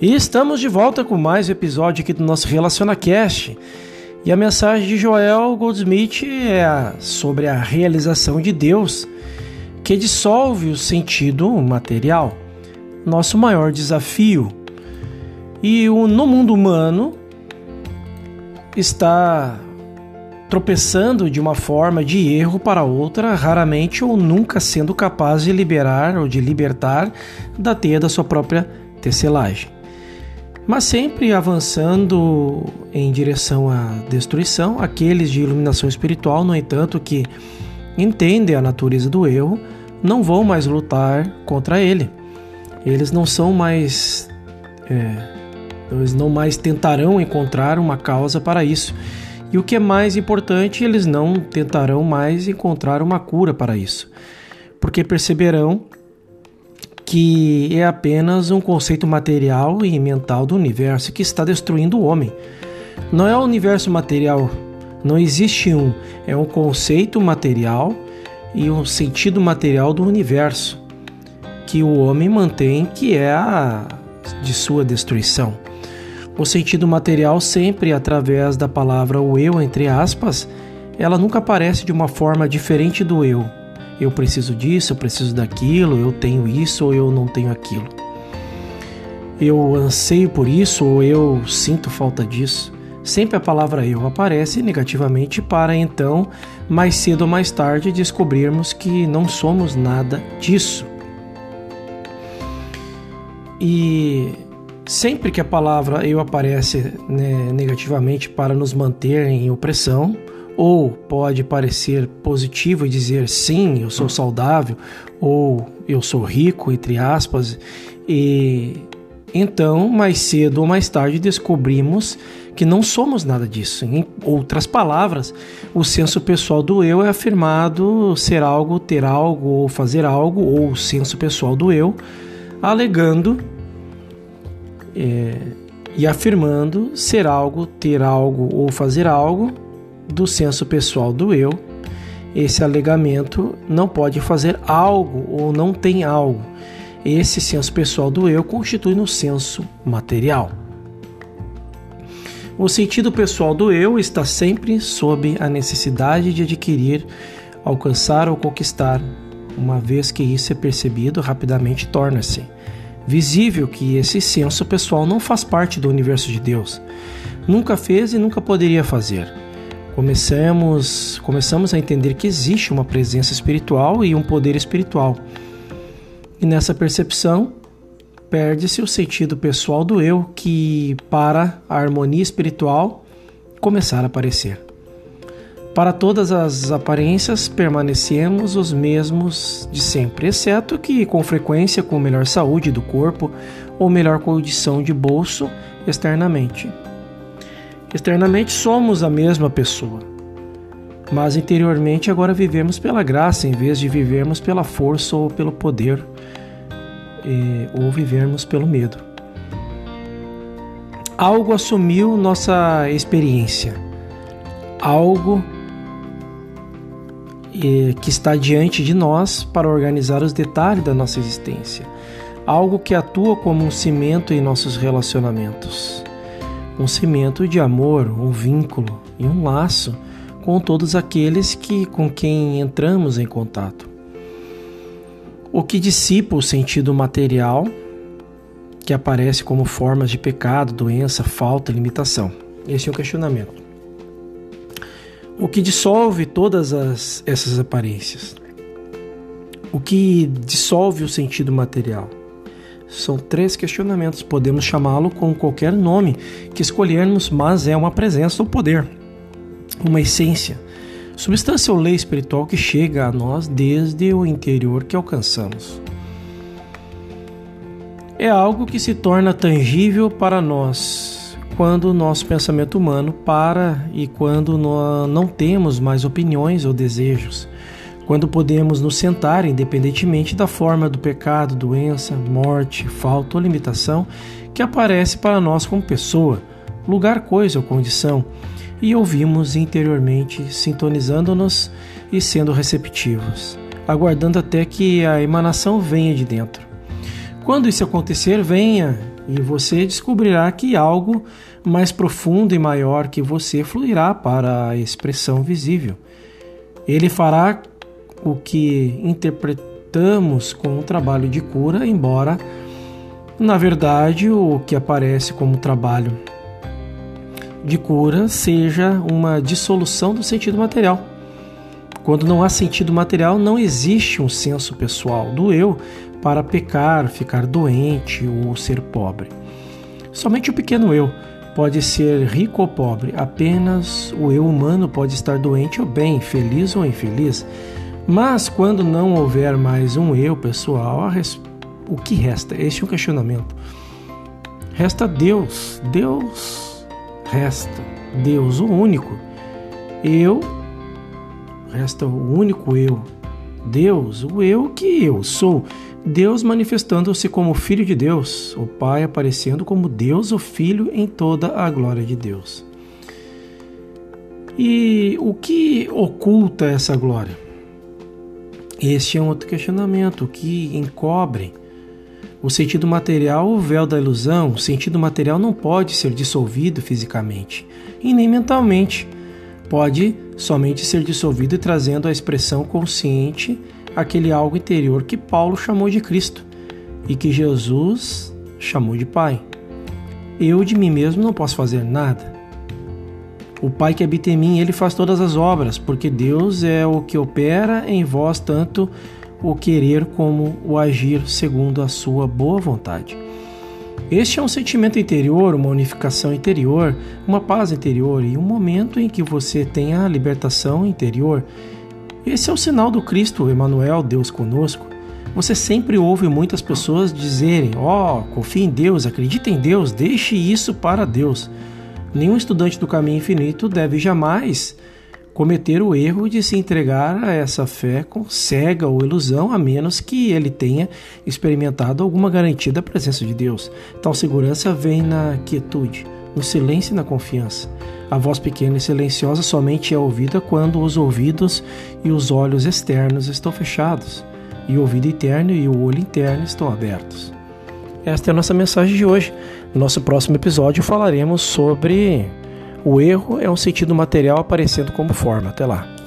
E estamos de volta com mais um episódio aqui do nosso RelacionaCast. E a mensagem de Joel Goldsmith é sobre a realização de Deus, que dissolve o sentido material, nosso maior desafio. E o, no mundo humano está tropeçando de uma forma de erro para outra, raramente ou nunca sendo capaz de liberar ou de libertar da teia da sua própria tecelagem mas sempre avançando em direção à destruição. Aqueles de iluminação espiritual, no entanto, que entendem a natureza do erro, não vão mais lutar contra ele. Eles não são mais. É, eles não mais tentarão encontrar uma causa para isso. E o que é mais importante, eles não tentarão mais encontrar uma cura para isso, porque perceberão que é apenas um conceito material e mental do universo que está destruindo o homem. Não é o universo material, não existe um, é um conceito material e um sentido material do universo que o homem mantém que é a de sua destruição. O sentido material sempre através da palavra o eu entre aspas, ela nunca aparece de uma forma diferente do eu, eu preciso disso, eu preciso daquilo, eu tenho isso ou eu não tenho aquilo. Eu anseio por isso ou eu sinto falta disso. Sempre a palavra eu aparece negativamente para então, mais cedo ou mais tarde, descobrirmos que não somos nada disso. E sempre que a palavra eu aparece né, negativamente para nos manter em opressão, ou pode parecer positivo e dizer sim, eu sou saudável, ou eu sou rico, entre aspas, e então, mais cedo ou mais tarde, descobrimos que não somos nada disso. Em outras palavras, o senso pessoal do eu é afirmado ser algo, ter algo ou fazer algo, ou o senso pessoal do eu, alegando é, e afirmando ser algo, ter algo ou fazer algo, do senso pessoal do eu, esse alegamento não pode fazer algo ou não tem algo. Esse senso pessoal do eu constitui no senso material. O sentido pessoal do eu está sempre sob a necessidade de adquirir, alcançar ou conquistar. Uma vez que isso é percebido, rapidamente torna-se visível que esse senso pessoal não faz parte do universo de Deus. Nunca fez e nunca poderia fazer começamos, começamos a entender que existe uma presença espiritual e um poder espiritual. E nessa percepção, perde-se o sentido pessoal do eu que, para a harmonia espiritual, começar a aparecer. Para todas as aparências, permanecemos os mesmos de sempre, exceto que, com frequência, com melhor saúde do corpo ou melhor condição de bolso externamente. Externamente somos a mesma pessoa, mas interiormente agora vivemos pela graça em vez de vivermos pela força ou pelo poder, ou vivermos pelo medo. Algo assumiu nossa experiência, algo que está diante de nós para organizar os detalhes da nossa existência, algo que atua como um cimento em nossos relacionamentos um cimento de amor, um vínculo e um laço com todos aqueles que com quem entramos em contato. O que dissipa o sentido material que aparece como formas de pecado, doença, falta, limitação. Esse é o questionamento. O que dissolve todas as, essas aparências? O que dissolve o sentido material? São três questionamentos, podemos chamá-lo com qualquer nome que escolhermos, mas é uma presença ou poder, uma essência, substância ou lei espiritual que chega a nós desde o interior que alcançamos. É algo que se torna tangível para nós quando o nosso pensamento humano para e quando não temos mais opiniões ou desejos quando podemos nos sentar, independentemente da forma do pecado, doença, morte, falta ou limitação que aparece para nós como pessoa, lugar, coisa ou condição, e ouvimos interiormente, sintonizando-nos e sendo receptivos, aguardando até que a emanação venha de dentro. Quando isso acontecer, venha e você descobrirá que algo mais profundo e maior que você fluirá para a expressão visível. Ele fará o que interpretamos como trabalho de cura, embora na verdade o que aparece como trabalho de cura seja uma dissolução do sentido material. Quando não há sentido material, não existe um senso pessoal do eu para pecar, ficar doente ou ser pobre. Somente o pequeno eu pode ser rico ou pobre, apenas o eu humano pode estar doente ou bem, feliz ou infeliz. Mas quando não houver mais um eu pessoal, o que resta? Este é um questionamento. Resta Deus. Deus resta. Deus, o único. Eu, resta o único eu. Deus, o eu que eu sou. Deus manifestando-se como Filho de Deus, o Pai aparecendo como Deus, o Filho, em toda a glória de Deus. E o que oculta essa glória? Este é um outro questionamento que encobre o sentido material, o véu da ilusão. O sentido material não pode ser dissolvido fisicamente e nem mentalmente. Pode somente ser dissolvido trazendo a expressão consciente aquele algo interior que Paulo chamou de Cristo e que Jesus chamou de Pai. Eu de mim mesmo não posso fazer nada. O Pai que habita em mim, ele faz todas as obras, porque Deus é o que opera em vós tanto o querer como o agir segundo a sua boa vontade. Este é um sentimento interior, uma unificação interior, uma paz interior e um momento em que você tem a libertação interior esse é o sinal do Cristo, Emmanuel, Deus conosco. Você sempre ouve muitas pessoas dizerem: Ó, oh, confie em Deus, acredite em Deus, deixe isso para Deus. Nenhum estudante do caminho infinito deve jamais cometer o erro de se entregar a essa fé com cega ou ilusão, a menos que ele tenha experimentado alguma garantia da presença de Deus. Tal segurança vem na quietude, no silêncio e na confiança. A voz pequena e silenciosa somente é ouvida quando os ouvidos e os olhos externos estão fechados, e o ouvido interno e o olho interno estão abertos. Esta é a nossa mensagem de hoje. No nosso próximo episódio falaremos sobre o erro é um sentido material aparecendo como forma. Até lá.